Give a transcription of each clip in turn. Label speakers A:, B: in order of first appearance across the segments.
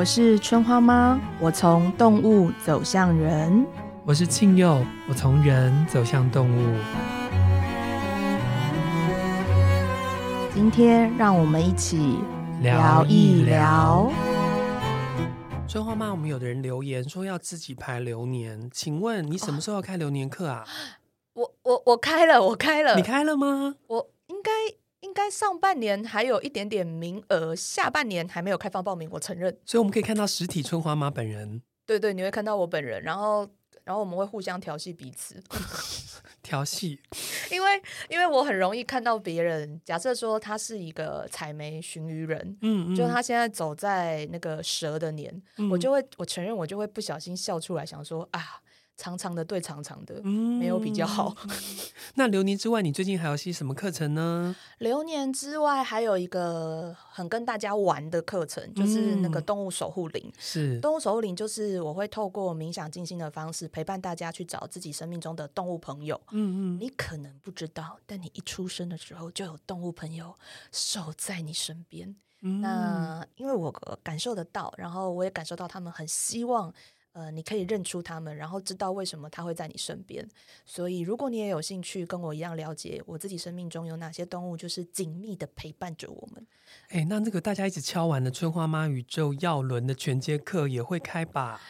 A: 我是春花妈，我从动物走向人。
B: 我是庆佑，我从人走向动物。
A: 今天让我们一起聊一聊。
B: 春花妈，我们有的人留言说要自己排流年，请问你什么时候要开流年课啊？
A: 我我我开了，我开了，
B: 你开了吗？
A: 我应该。应该上半年还有一点点名额，下半年还没有开放报名。我承认，
B: 所以我们可以看到实体春花妈本人。
A: 对对，你会看到我本人，然后然后我们会互相调戏彼此。
B: 调戏，
A: 因为因为我很容易看到别人，假设说他是一个采煤寻鱼人，嗯，嗯，就他现在走在那个蛇的年，嗯、我就会我承认我就会不小心笑出来，想说啊。长长的对长长的，嗯、没有比较好。
B: 那流年之外，你最近还有些什么课程呢？
A: 流年之外，还有一个很跟大家玩的课程，就是那个动物守护灵。是动物守护灵，就是我会透过冥想静心的方式，陪伴大家去找自己生命中的动物朋友。嗯嗯，你可能不知道，但你一出生的时候就有动物朋友守在你身边。嗯、那因为我感受得到，然后我也感受到他们很希望。呃，你可以认出他们，然后知道为什么他会在你身边。所以，如果你也有兴趣跟我一样了解我自己生命中有哪些动物，就是紧密的陪伴着我们。
B: 哎，那这个大家一起敲完的春花妈宇宙药轮的全接课也会开吧？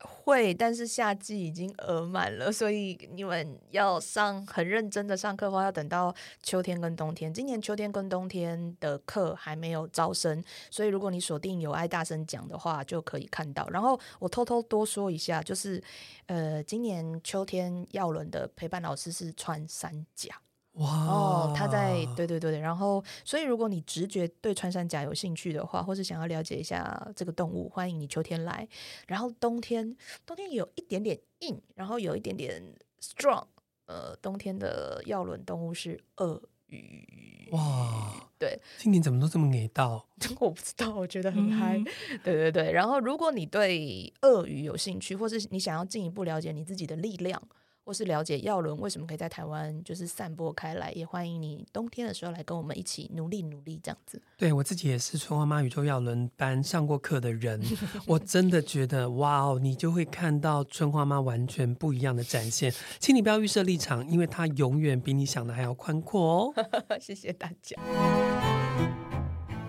A: 会，但是夏季已经额满了，所以你们要上很认真的上课的话，要等到秋天跟冬天。今年秋天跟冬天的课还没有招生，所以如果你锁定有爱大声讲的话，就可以看到。然后我偷偷多说一下，就是呃，今年秋天耀伦的陪伴老师是穿山甲。哇哦，他在对对对，然后所以如果你直觉对穿山甲有兴趣的话，或是想要了解一下这个动物，欢迎你秋天来。然后冬天，冬天有一点点硬，然后有一点点 strong。呃，冬天的要轮动物是鳄鱼。哇，对，
B: 今年怎么都这么给到？
A: 我不知道，我觉得很嗨。嗯、对对对，然后如果你对鳄鱼有兴趣，或是你想要进一步了解你自己的力量。或是了解药轮为什么可以在台湾就是散播开来，也欢迎你冬天的时候来跟我们一起努力努力这样子。对，
B: 我自己也是春花妈宇宙药轮班上过课的人，我真的觉得哇哦，你就会看到春花妈完全不一样的展现。请你不要预设立场，因为它永远比你想的还要宽阔哦。
A: 谢谢大家。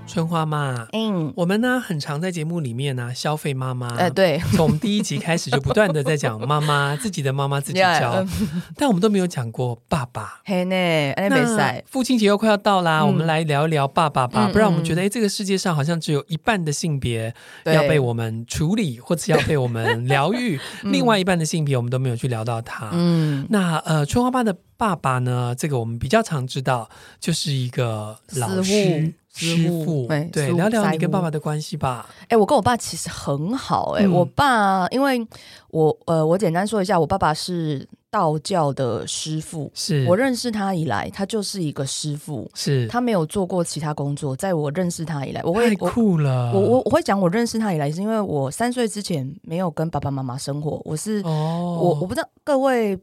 B: 春花妈，嗯，我们呢很常在节目里面呢消费妈妈，
A: 哎，对，
B: 从第一集开始就不断的在讲妈妈 自己的妈妈自己教，但我们都没有讲过爸爸。
A: 嘿呢，那
B: 父亲节又快要到啦，我们来聊一聊爸爸吧，不然我们觉得哎，这个世界上好像只有一半的性别要被我们处理，或者要被我们疗愈，另外一半的性别我们都没有去聊到他。嗯，那呃，春花妈的爸爸呢，这个我们比较常知道，就是一个老师。师傅，对，对聊聊你跟爸爸的关系吧。
A: 哎，我跟我爸其实很好，欸。哎、嗯，我爸，因为我，呃，我简单说一下，我爸爸是道教的师傅。是我认识他以来，他就是一个师傅。是他没有做过其他工作。在我认识他以来，我会
B: 太酷了。
A: 我我我会讲，我认识他以来，是因为我三岁之前没有跟爸爸妈妈生活。我是，哦，我我不知道各位，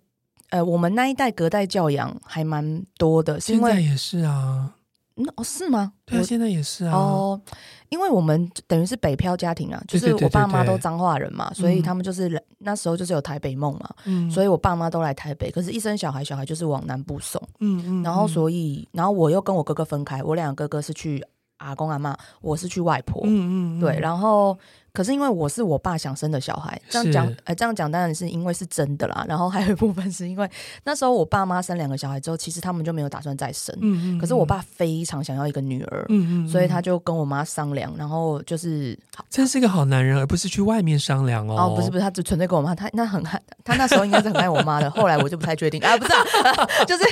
A: 呃，我们那一代隔代教养还蛮多的，是因为
B: 现在也是啊。
A: 嗯哦，是吗？
B: 对啊，现在也是啊。
A: 哦，因为我们等于是北漂家庭啊，就是我爸妈都彰化人嘛，所以他们就是那时候就是有台北梦嘛，嗯，所以我爸妈都来台北，可是一生小孩，小孩就是往南部送，嗯嗯，然后所以，然后我又跟我哥哥分开，我两个哥哥是去阿公阿妈，我是去外婆，嗯嗯，对，然后。可是因为我是我爸想生的小孩，这样讲，呃，这样讲当然是因为是真的啦。然后还有一部分是因为那时候我爸妈生两个小孩之后，其实他们就没有打算再生。嗯嗯。可是我爸非常想要一个女儿，嗯嗯，所以他就跟我妈商量，然后就是，
B: 真是一个好男人，而不是去外面商量哦。
A: 哦，不是不是，他只纯粹跟我妈，他那很爱，他那时候应该是很爱我妈的。后来我就不太确定啊，不是啊，就是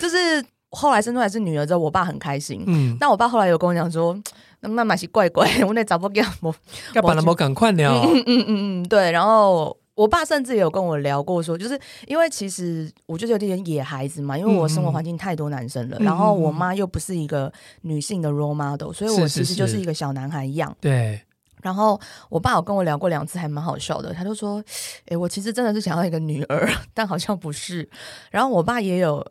A: 就是后来生出来是女儿之后，我爸很开心。嗯。但我爸后来有跟我讲说。那妈妈是怪怪，我那找不给我，
B: 要把那么赶快聊。
A: 嗯嗯嗯嗯，对。然后我爸甚至也有跟我聊过说，就是因为其实我就是有点野孩子嘛，因为我生活环境太多男生了，嗯、然后我妈又不是一个女性的 role model，所以我其实就是一个小男孩一样。对。然后我爸有跟我聊过两次，还蛮好笑的。他就说：“哎，我其实真的是想要一个女儿，但好像不是。”然后我爸也有。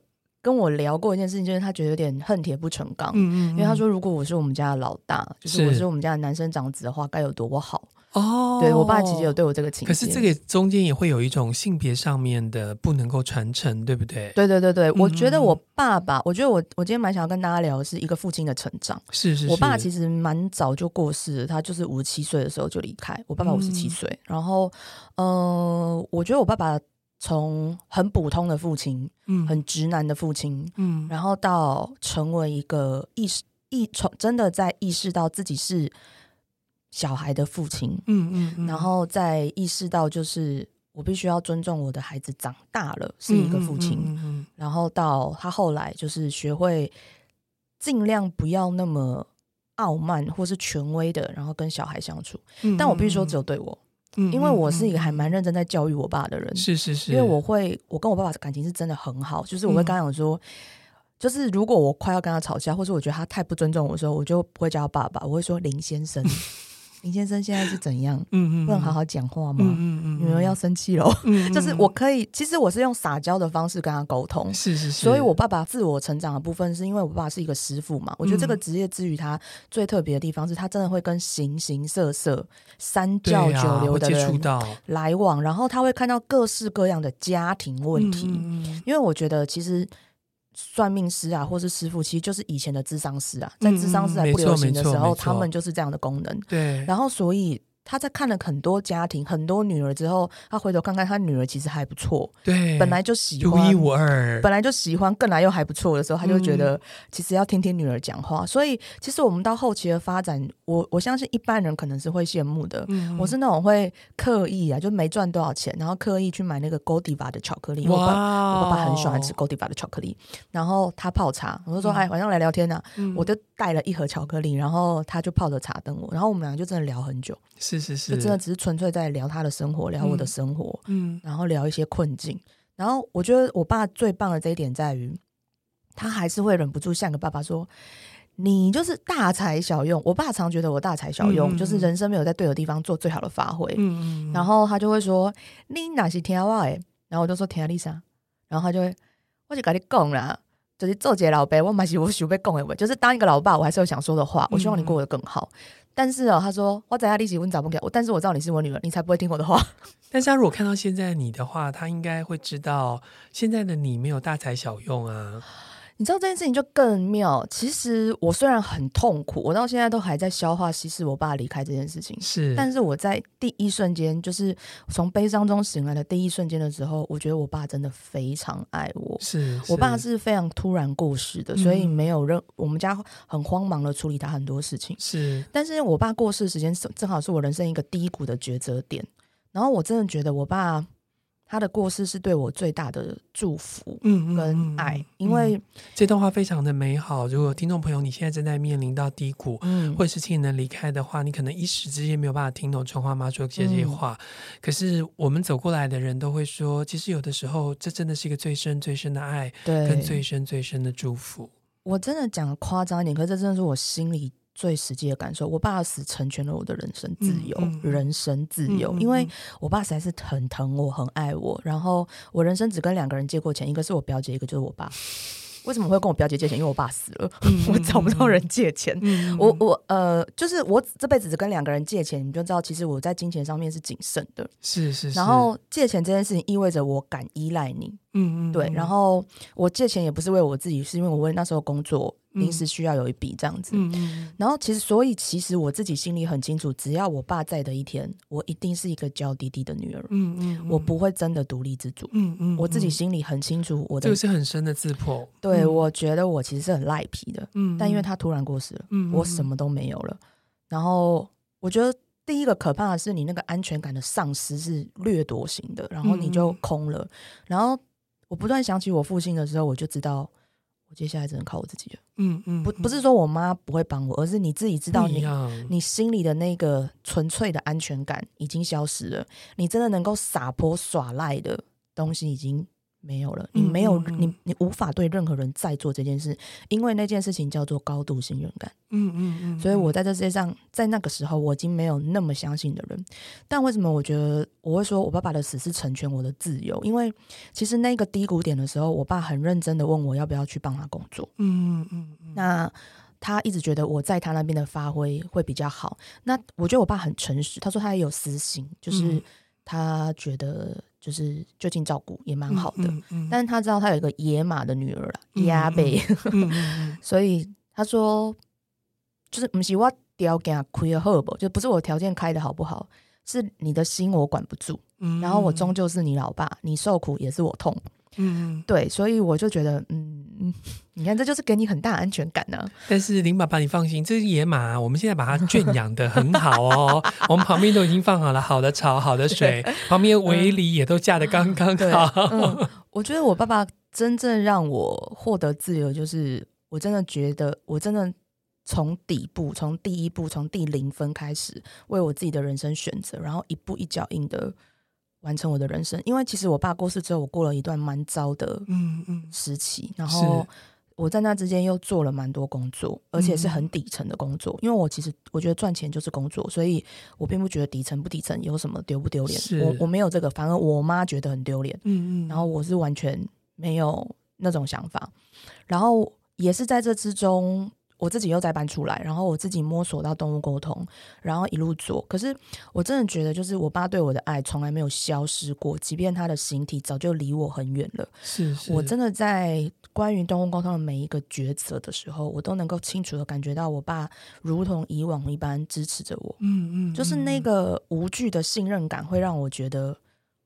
A: 跟我聊过一件事情，就是他觉得有点恨铁不成钢。嗯嗯，嗯，因为他说，如果我是我们家的老大，就是我是我们家的男生长子的话，该有多好。哦，对我爸其实有对我这个情，
B: 可是这个中间也会有一种性别上面的不能够传承，对不对？
A: 对对对对，我觉得我爸爸，我觉得我我今天蛮想要跟大家聊的是一个父亲的成长。
B: 是是是，
A: 我爸其实蛮早就过世了，他就是五十七岁的时候就离开。我爸爸五十七岁，然后嗯、呃，我觉得我爸爸从很普通的父亲，嗯，很直男的父亲，嗯，然后到成为一个意识意从真的在意识到自己是。小孩的父亲，嗯嗯，嗯，然后再意识到，就是我必须要尊重我的孩子长大了是一个父亲，嗯然后到他后来就是学会尽量不要那么傲慢或是权威的，然后跟小孩相处。但我必须说，只有对我，因为我是一个还蛮认真在教育我爸的人，
B: 是是是，
A: 因为我会，我跟我爸爸的感情是真的很好，就是我会跟他讲说，嗯、就是如果我快要跟他吵架，或是我觉得他太不尊重我的时候，我就不会叫他爸爸，我会说林先生。林先生现在是怎样？嗯嗯，不能好好讲话吗？嗯嗯，女儿要生气了。嗯，就是我可以，其实我是用撒娇的方式跟他沟通。是是是。所以我爸爸自我成长的部分，是因为我爸爸是一个师傅嘛。我觉得这个职业之于他最特别的地方，是他真的会跟形形色色、三教九流的人来往，然后他会看到各式各样的家庭问题。因为我觉得其实。算命师啊，或是师傅，其实就是以前的智商师啊，在智商师还不流行的时候，他们就是这样的功能。对，然后所以。他在看了很多家庭、很多女儿之后，他回头看看他女儿其实还不错，对，本来就喜欢独一无二，本来就喜欢，更来又还不错的时候，他就觉得其实要听听女儿讲话。嗯、所以，其实我们到后期的发展，我我相信一般人可能是会羡慕的。嗯、我是那种会刻意啊，就没赚多少钱，然后刻意去买那个 Godiva 的巧克力。哇我爸，我爸爸很喜欢吃 Godiva 的巧克力，然后他泡茶，我就说哎，晚上来聊天呢、啊，嗯、我就带了一盒巧克力，然后他就泡着茶等我，然后我们两个就真的聊很久。
B: 是是是，
A: 就真的只是纯粹在聊他的生活，聊我的生活，嗯，嗯，然后聊一些困境。然后我觉得我爸最棒的这一点在于，他还是会忍不住像个爸爸说：“你就是大材小用。”我爸常觉得我大材小用，嗯、就是人生没有在对的地方做最好的发挥。嗯，然后他就会说：“你哪是听话诶？”然后我就说：“天啊，丽莎。”然后他就会，我就跟你讲啦，就是做姐老辈，我蛮喜我喜被讲的，就是当一个老爸，我还是有想说的话。我希望你过得更好。嗯但是哦，他说我在家里洗，我找不给我。但是我知道你是我女儿，你才不会听我的话。
B: 但是他如果看到现在你的话，他应该会知道现在的你没有大材小用啊。
A: 你知道这件事情就更妙。其实我虽然很痛苦，我到现在都还在消化稀释我爸离开这件事情。是，但是我在第一瞬间，就是从悲伤中醒来的第一瞬间的时候，我觉得我爸真的非常爱我。是，是我爸是非常突然过世的，所以没有任、嗯、我们家很慌忙的处理他很多事情。是，但是我爸过世的时间正好是我人生一个低谷的抉择点。然后我真的觉得我爸。他的过世是对我最大的祝福，嗯，跟爱，嗯嗯嗯、因为
B: 这段话非常的美好。如果听众朋友你现在正在面临到低谷，嗯，或者是亲人离开的话，你可能一时之间没有办法听懂春花妈说这些话。嗯、可是我们走过来的人都会说，其实有的时候这真的是一个最深最深的爱，对，跟最深最深的祝福。
A: 我真的讲夸张一点，可是这真的是我心里。最实际的感受，我爸的死成全了我的人生自由，嗯嗯、人生自由。因为我爸实在是很疼我，很爱我。然后我人生只跟两个人借过钱，一个是我表姐，一个就是我爸。为什么会跟我表姐借钱？因为我爸死了，嗯、我找不到人借钱。嗯、我我呃，就是我这辈子只跟两个人借钱，你就知道，其实我在金钱上面是谨慎的。是是是。然后借钱这件事情意味着我敢依赖你。嗯嗯。对。然后我借钱也不是为我自己，是因为我为那时候工作。临时需要有一笔这样子，嗯嗯、然后其实，所以其实我自己心里很清楚，只要我爸在的一天，我一定是一个娇滴滴的女儿，嗯嗯嗯、我不会真的独立自主，嗯嗯、我自己心里很清楚，我的
B: 这个是很深的自破。
A: 对，嗯、我觉得我其实是很赖皮的，嗯、但因为他突然过世了，嗯、我什么都没有了。然后我觉得第一个可怕的是，你那个安全感的丧失是掠夺型的，然后你就空了。嗯、然后我不断想起我父亲的时候，我就知道。我接下来只能靠我自己了。嗯嗯，不不是说我妈不会帮我，而是你自己知道你，你你心里的那个纯粹的安全感已经消失了。你真的能够撒泼耍赖的东西已经没有了，你没有，你你无法对任何人再做这件事，因为那件事情叫做高度信任感。
B: 嗯嗯嗯。
A: 所以我在这世界上，在那个时候，我已经没有那么相信的人。但为什么我觉得我会说我爸爸的死是成全我的自由？因为其实那个低谷点的时候，我爸很认真的问我要不要去帮他工作。
B: 嗯嗯嗯。
A: 那他一直觉得我在他那边的发挥会比较好。那我觉得我爸很诚实，他说他也有私心，就是他觉得。就是就近照顾也蛮好的，嗯嗯。嗯、但是他知道他有一个野马的女儿啦，亚贝，所以他说就是不是我条件开的好不，就不是我条件开的好不好，是你的心我管不住，嗯、然后我终究是你老爸，你受苦也是我痛。嗯，对，所以我就觉得，嗯，你看，这就是给你很大安全感呢、啊。
B: 但是林爸爸，你放心，这是野马，我们现在把它圈养的很好哦。我们旁边都已经放好了好的草、好的水，旁边围篱也都架得刚刚好、
A: 嗯。我觉得我爸爸真正让我获得自由，就是我真的觉得，我真的从底部、从第一步、从第零分开始，为我自己的人生选择，然后一步一脚印的。完成我的人生，因为其实我爸过世之后，我过了一段蛮糟的嗯嗯时期，然后我在那之间又做了蛮多工作，而且是很底层的工作。嗯、因为我其实我觉得赚钱就是工作，所以我并不觉得底层不底层有什么丢不丢脸。我我没有这个，反而我妈觉得很丢脸。嗯嗯，然后我是完全没有那种想法，然后也是在这之中。我自己又再搬出来，然后我自己摸索到动物沟通，然后一路做。可是我真的觉得，就是我爸对我的爱从来没有消失过，即便他的形体早就离我很远了。
B: 是，是，
A: 我真的在关于动物沟通的每一个抉择的时候，我都能够清楚的感觉到我爸如同以往一般支持着我。嗯，嗯嗯，就是那个无惧的信任感，会让我觉得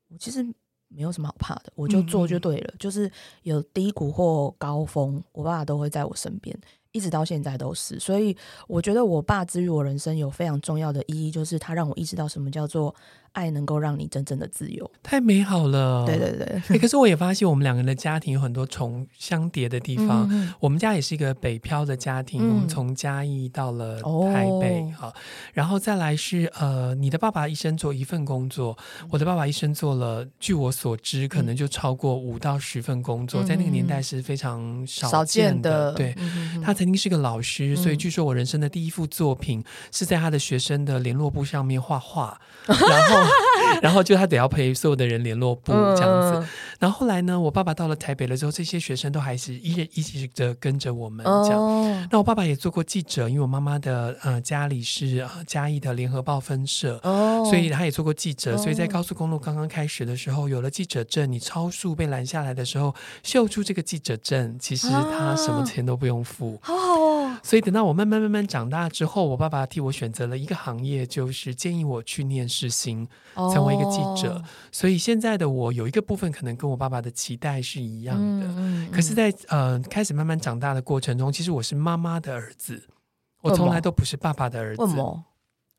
A: 我其实没有什么好怕的，我就做就对了。嗯嗯，就是有低谷或高峰，我爸爸都会在我身边。一直到现在都是，所以我觉得我爸治愈我人生有非常重要的意义，就是他让我意识到什么叫做。爱能够让你真正的自由，
B: 太美好了。
A: 对对对、
B: 欸，可是我也发现我们两个人的家庭有很多重相叠的地方。我们家也是一个北漂的家庭，嗯、我们从嘉义到了台北，好、哦，然后再来是呃，你的爸爸一生做一份工作，我的爸爸一生做了，据我所知，可能就超过五到十份工作，嗯、在那个年代是非常少见的。见的对，嗯、他曾经是个老师，所以据说我人生的第一幅作品是在他的学生的联络簿上面画画，然后。然后就他得要陪所有的人联络部这样子，然后后来呢，我爸爸到了台北了之后，这些学生都还是一一直着跟着我们这样。那我爸爸也做过记者，因为我妈妈的呃家里是呃嘉义的联合报分社，所以他也做过记者。所以在高速公路刚刚开始的时候，有了记者证，你超速被拦下来的时候，秀出这个记者证，其实他什么钱都不用付。好好哦。所以等到我慢慢慢慢长大之后，我爸爸替我选择了一个行业，就是建议我去念世新。成为一个记者，oh. 所以现在的我有一个部分可能跟我爸爸的期待是一样的。嗯、可是在，在呃开始慢慢长大的过程中，其实我是妈妈的儿子，我从来都不是爸爸的儿子。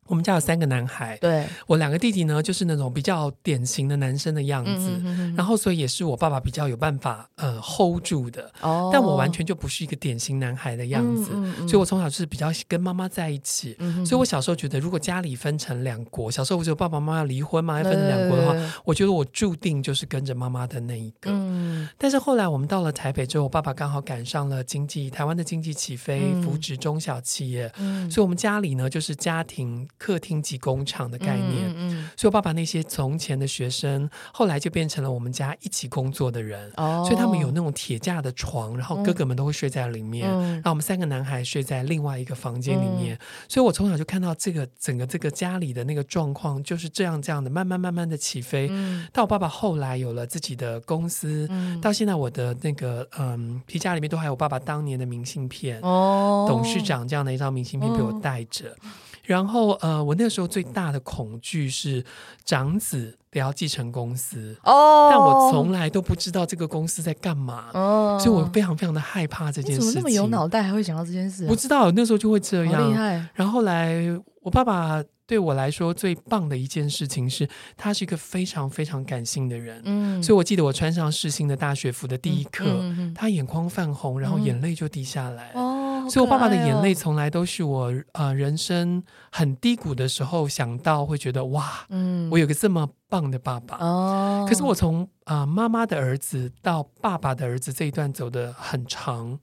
B: 我们家有三个男孩，对，我两个弟弟呢，就是那种比较典型的男生的样子，嗯、哼哼。然后所以也是我爸爸比较有办法呃 hold 住的，哦、但我完全就不是一个典型男孩的样子，嗯嗯、所以我从小就是比较跟妈妈在一起，所以我小时候觉得，如果家里分成两国，小时候我觉得爸爸妈妈要离婚嘛，要分成两国的话，我觉得我注定就是跟着妈妈的那一个。嗯、但是后来我们到了台北之后，我爸爸刚好赶上了经济台湾的经济起飞，嗯、扶植中小企业，嗯、所以我们家里呢就是家庭。客厅及工厂的概念，嗯嗯、所以我爸爸那些从前的学生，后来就变成了我们家一起工作的人。哦、所以他们有那种铁架的床，然后哥哥们都会睡在里面，嗯、然后我们三个男孩睡在另外一个房间里面。嗯、所以我从小就看到这个整个这个家里的那个状况就是这样这样的，慢慢慢慢的起飞。嗯、到我爸爸后来有了自己的公司，嗯、到现在我的那个嗯皮夹里面都还有我爸爸当年的明信片，哦、董事长这样的一张明信片被我带着。嗯然后，呃，我那个时候最大的恐惧是长子得要继承公司哦，但我从来都不知道这个公司在干嘛哦，所以我非常非常的害怕这件事情。怎么那么
A: 有脑袋，还会想到这件事啊？
B: 不知道，那时候就会这样。
A: 厉害。
B: 然后后来，我爸爸对我来说最棒的一件事情是，他是一个非常非常感性的人。嗯，所以我记得我穿上世新的大学服的第一刻，嗯嗯、他眼眶泛红，然后眼泪就滴下来。哦。所以，我爸爸的眼泪从来都是我呃人生很低谷的时候想到，会觉得哇，嗯，我有个这么棒的爸爸。哦，可是我从啊、呃、妈妈的儿子到爸爸的儿子这一段走的很长。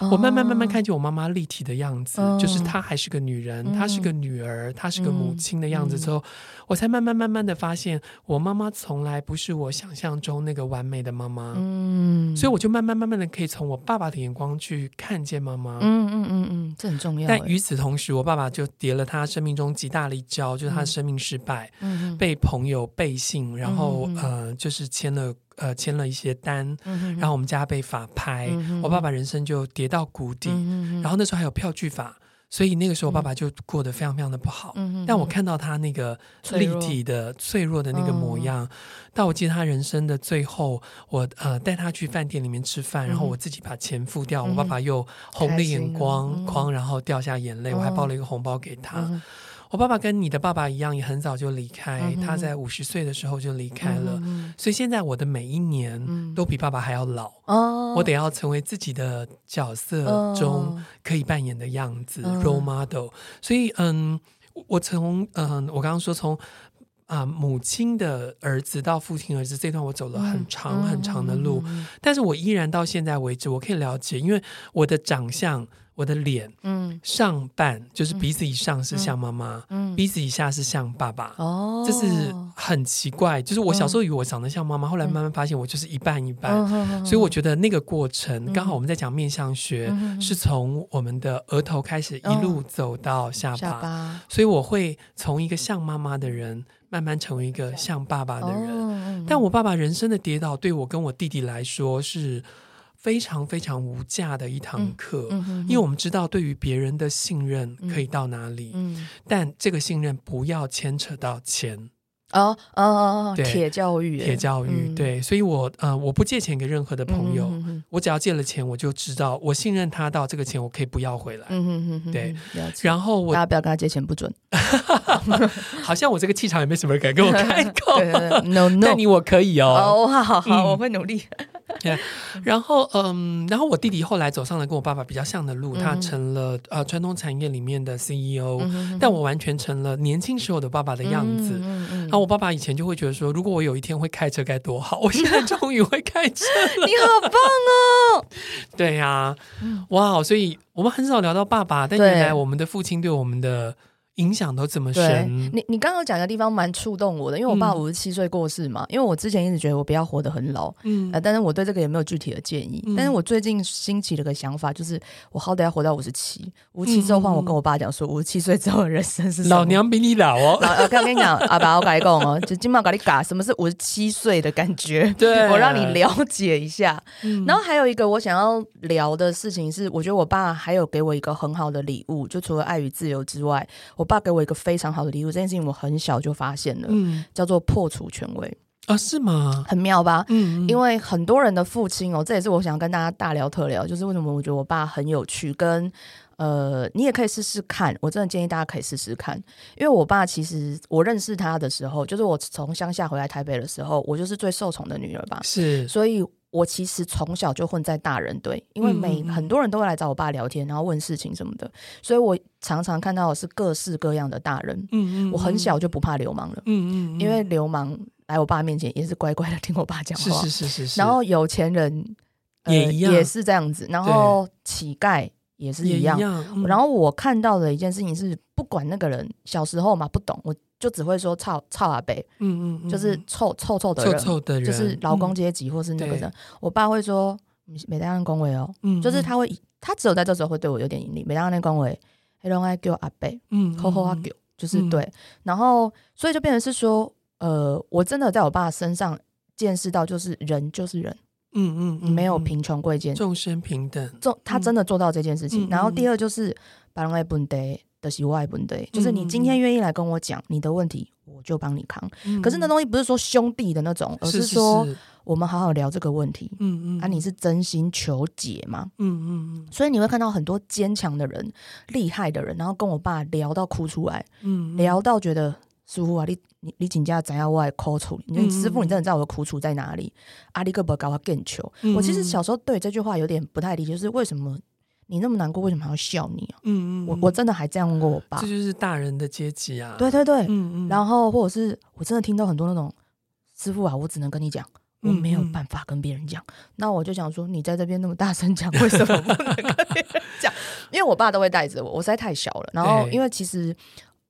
B: 我慢慢慢慢看见我妈妈立体的样子，哦、就是她还是个女人，嗯、她是个女儿，她是个母亲的样子。之后，嗯、我才慢慢慢慢的发现，我妈妈从来不是我想象中那个完美的妈妈。嗯，所以我就慢慢慢慢的可以从我爸爸的眼光去看见妈妈。
A: 嗯嗯嗯嗯，这很重要。
B: 但与此同时，我爸爸就跌了他生命中极大的一跤，就是他的生命失败，嗯、被朋友背信，然后、嗯、呃，就是签了。呃，签了一些单，嗯、然后我们家被法拍，嗯、我爸爸人生就跌到谷底。然后那时候还有票据法，所以那个时候爸爸就过得非常非常的不好。但我看到他那个立体的脆弱的那个模样，到、嗯、我记得他人生的最后，我呃带他去饭店里面吃饭，嗯、然后我自己把钱付掉，嗯、我爸爸又红了眼光眶，然后掉下眼泪，嗯、我还包了一个红包给他。嗯我爸爸跟你的爸爸一样，也很早就离开。嗯、他在五十岁的时候就离开了，嗯、所以现在我的每一年都比爸爸还要老。嗯、我得要成为自己的角色中可以扮演的样子、嗯、，role model。所以，嗯，我从嗯，我刚刚说从啊、呃、母亲的儿子到父亲儿子这段，我走了很长很长的路，嗯、但是我依然到现在为止，我可以了解，因为我的长相。我的脸，嗯，上半就是鼻子以上是像妈妈，嗯，鼻子以下是像爸爸，哦，这是很奇怪。就是我小时候以为我长得像妈妈，后来慢慢发现我就是一半一半。所以我觉得那个过程，刚好我们在讲面相学，是从我们的额头开始一路走到下巴，所以我会从一个像妈妈的人，慢慢成为一个像爸爸的人。但我爸爸人生的跌倒，对我跟我弟弟来说是。非常非常无价的一堂课，嗯嗯、因为我们知道对于别人的信任可以到哪里，嗯。嗯、但这个信任不要牵扯到钱
A: 哦哦哦，铁教育，
B: 铁教育，嗯、对，所以我呃我不借钱给任何的朋友，我只要借了钱，我就知道我信任他到这个钱我可以不要回来，嗯、对，然后我
A: 大家不要跟他借钱不准，
B: 好像我这个气场也没什么人敢跟我开口，
A: no no，
B: 但你我可以哦，
A: 哦好好好，嗯、我会努力。
B: Yeah, 然后嗯，然后我弟弟后来走上了跟我爸爸比较像的路，嗯、他成了呃传统产业里面的 CEO，但我完全成了年轻时候的爸爸的样子。然后我爸爸以前就会觉得说，如果我有一天会开车该多好，我现在 终于会开车了，
A: 你好棒哦！
B: 对呀、啊，哇，所以我们很少聊到爸爸，但原来我们的父亲对我们的。影响都这么深。
A: 你你刚刚讲的地方蛮触动我的，因为我爸五十七岁过世嘛。嗯、因为我之前一直觉得我不要活得很老，嗯、呃，但是我对这个也没有具体的建议。嗯、但是我最近兴起了个想法，就是我好歹要活到五十七，五十七之后换我跟我爸讲说，五十七岁之后的人生是？
B: 老娘比你老哦。
A: 老，我跟你讲，阿爸，我跟你讲哦，就今晚跟你嘎什么是五十七岁的感觉，
B: 对，
A: 我让你了解一下。嗯、然后还有一个我想要聊的事情是，我觉得我爸还有给我一个很好的礼物，就除了爱与自由之外，我爸给我一个非常。非常好的礼物，这件事情我很小就发现了，嗯，叫做破除权威
B: 啊，是吗？
A: 很妙吧？嗯，因为很多人的父亲哦，这也是我想跟大家大聊特聊，就是为什么我觉得我爸很有趣，跟呃，你也可以试试看，我真的建议大家可以试试看，因为我爸其实我认识他的时候，就是我从乡下回来台北的时候，我就是最受宠的女儿吧，
B: 是，
A: 所以。我其实从小就混在大人堆，因为每很多人都会来找我爸聊天，然后问事情什么的，所以我常常看到的是各式各样的大人。嗯嗯，我很小就不怕流氓了。嗯嗯，因为流氓来我爸面前也是乖乖的听我爸讲话。
B: 是是是是。
A: 然后有钱人也也是这样子，然后乞丐也是一样。然后我看到的一件事情是，不管那个人小时候嘛不懂我。就只会说操操阿伯，嗯嗯，就是臭臭臭的人，
B: 臭臭的人，
A: 就是劳工阶级或是那个人。我爸会说，你每当人恭维哦，嗯就是他会，他只有在这时候会对我有点严厉。每当人恭维，黑龙爱叫阿伯，嗯，吼吼阿狗，就是对。然后，所以就变成是说，呃，我真的在我爸身上见识到，就是人就是人，嗯嗯，嗯没有贫穷贵贱，
B: 众生平等。
A: 做他真的做到这件事情。然后第二就是把人爱本得。的是外本得，就是你今天愿意来跟我讲你的问题，我就帮你扛。嗯、可是那东西不是说兄弟的那种，而是说我们好好聊这个问题。嗯嗯，啊，你是真心求解吗？嗯嗯嗯。所以你会看到很多坚强的人、厉害的人，然后跟我爸聊到哭出来，嗯，聊到觉得师傅啊，你你你请假怎样我来哭出？你师傅，你真的知道我的苦楚在哪里？阿里个不搞我更求。我其实小时候对这句话有点不太理解，就是为什么？你那么难过，为什么还要笑你啊？嗯嗯，我我真的还这样问过我爸。
B: 这就是大人的阶级啊！
A: 对对对，嗯嗯。然后或者是我真的听到很多那种师傅啊，我只能跟你讲，我没有办法跟别人讲。那我就想说，你在这边那么大声讲，为什么不能跟别人讲？因为我爸都会带着我，我实在太小了。然后因为其实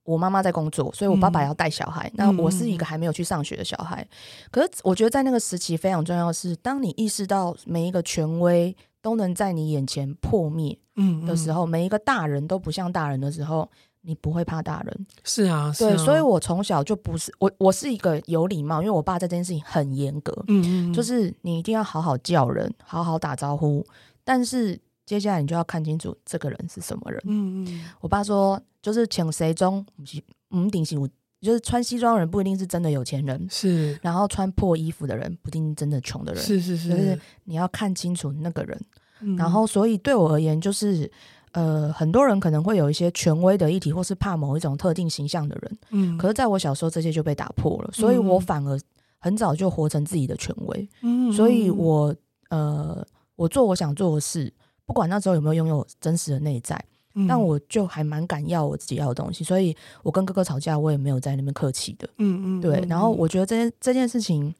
A: 我妈妈在工作，所以我爸爸要带小孩。嗯、那我是一个还没有去上学的小孩。可是我觉得在那个时期非常重要的是，当你意识到每一个权威都能在你眼前破灭，嗯的时候，每一个大人都不像大人的时候。你不会怕大人，
B: 是啊，是
A: 啊，对，所以我从小就不是我，我是一个有礼貌，因为我爸在这件事情很严格，嗯嗯，就是你一定要好好叫人，好好打招呼，但是接下来你就要看清楚这个人是什么人，嗯嗯，我爸说就是请谁中，嗯，顶西就是穿西装的人不一定是真的有钱人，是，然后穿破衣服的人不一定真的穷的人，是是是，就是你要看清楚那个人，嗯、然后所以对我而言就是。呃，很多人可能会有一些权威的议题，或是怕某一种特定形象的人。嗯，可是在我小时候，这些就被打破了，所以我反而很早就活成自己的权威。嗯，所以我呃，我做我想做的事，不管那时候有没有拥有真实的内在，嗯，但我就还蛮敢要我自己要的东西。所以我跟哥哥吵架，我也没有在那边客气的。嗯嗯，对。然后我觉得这件这件事情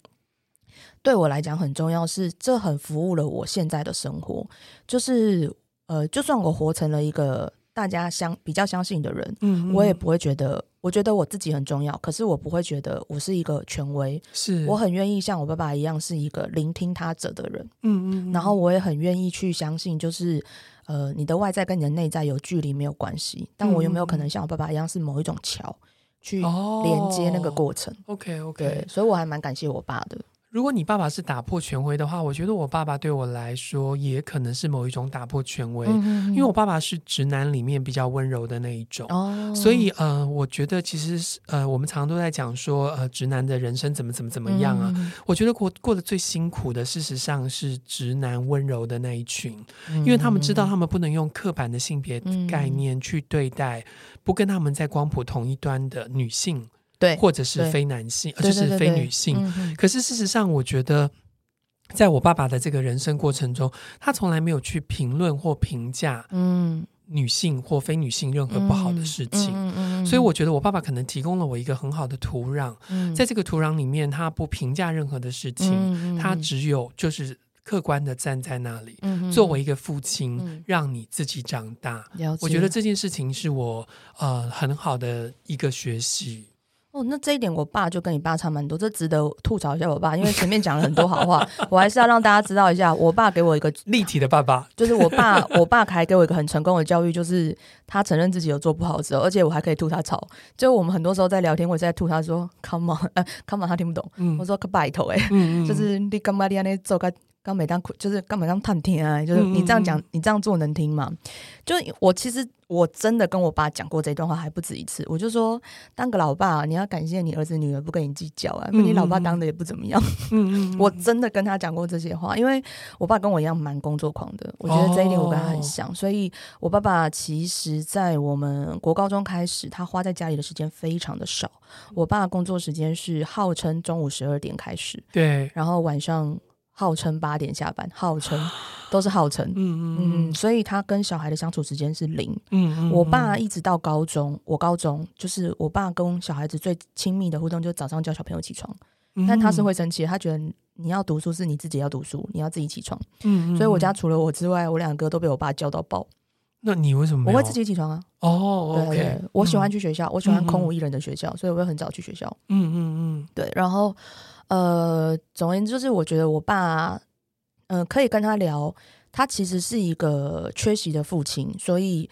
A: 对我来讲很重要，是这很服务了我现在的生活，就是。呃，就算我活成了一个大家相比较相信的人，嗯，嗯，我也不会觉得，我觉得我自己很重要，可是我不会觉得我是一个权威，是。我很愿意像我爸爸一样是一个聆听他者的人，嗯嗯，嗯，然后我也很愿意去相信，就是呃，你的外在跟你的内在有距离没有关系，但我有没有可能像我爸爸一样是某一种桥去连接那个过程
B: ？OK OK，
A: 所以我还蛮感谢我爸的。
B: 如果你爸爸是打破权威的话，我觉得我爸爸对我来说也可能是某一种打破权威，嗯、因为我爸爸是直男里面比较温柔的那一种，哦、所以呃，我觉得其实呃，我们常常都在讲说呃，直男的人生怎么怎么怎么样啊？嗯、我觉得过过得最辛苦的，事实上是直男温柔的那一群，嗯、因为他们知道他们不能用刻板的性别概念去对待、嗯、不跟他们在光谱同一端的女性。对，或者是非男性，而就是非女性。可是事实上，我觉得，在我爸爸的这个人生过程中，他从来没有去评论或评价，嗯，女性或非女性任何不好的事情。嗯嗯嗯、所以，我觉得我爸爸可能提供了我一个很好的土壤。嗯、在这个土壤里面，他不评价任何的事情，他只有就是客观的站在那里，嗯、作为一个父亲，嗯、让你自己长大。解我觉得这件事情是我呃很好的一个学习。
A: 哦，那这一点我爸就跟你爸差蛮多，这值得吐槽一下我爸，因为前面讲了很多好话，我还是要让大家知道一下，我爸给我一个
B: 立体的爸爸，
A: 就是我爸，我爸还给我一个很成功的教育，就是他承认自己有做不好的时候，而且我还可以吐他槽，就我们很多时候在聊天，我在吐他说 come on，呃，come on，他听不懂，嗯、我说可拜托哎，就是你干嘛你安尼做个。刚每当就是刚每当探听啊，就是你这样讲，嗯、你这样做能听吗？就我其实我真的跟我爸讲过这段话还不止一次，我就说当个老爸，你要感谢你儿子女儿不跟你计较啊，你老爸当的也不怎么样。嗯、我真的跟他讲过这些话，因为我爸跟我一样蛮工作狂的，我觉得这一点我跟他很像，哦、所以我爸爸其实在我们国高中开始，他花在家里的时间非常的少。我爸工作时间是号称中午十二点开始，对，然后晚上。号称八点下班，号称都是号称，嗯嗯嗯，所以他跟小孩的相处时间是零。嗯嗯，我爸一直到高中，我高中就是我爸跟小孩子最亲密的互动，就是早上叫小朋友起床，嗯、但他是会生气，他觉得你要读书是你自己要读书，你要自己起床。嗯，所以我家除了我之外，我两个都被我爸叫到爆。
B: 那你为什么？
A: 我会自己起床啊。哦对我喜欢去学校，我喜欢空无一人的学校，嗯、所以我会很早去学校。嗯嗯嗯，对，然后。呃，总而言之，就是我觉得我爸，呃，可以跟他聊，他其实是一个缺席的父亲，所以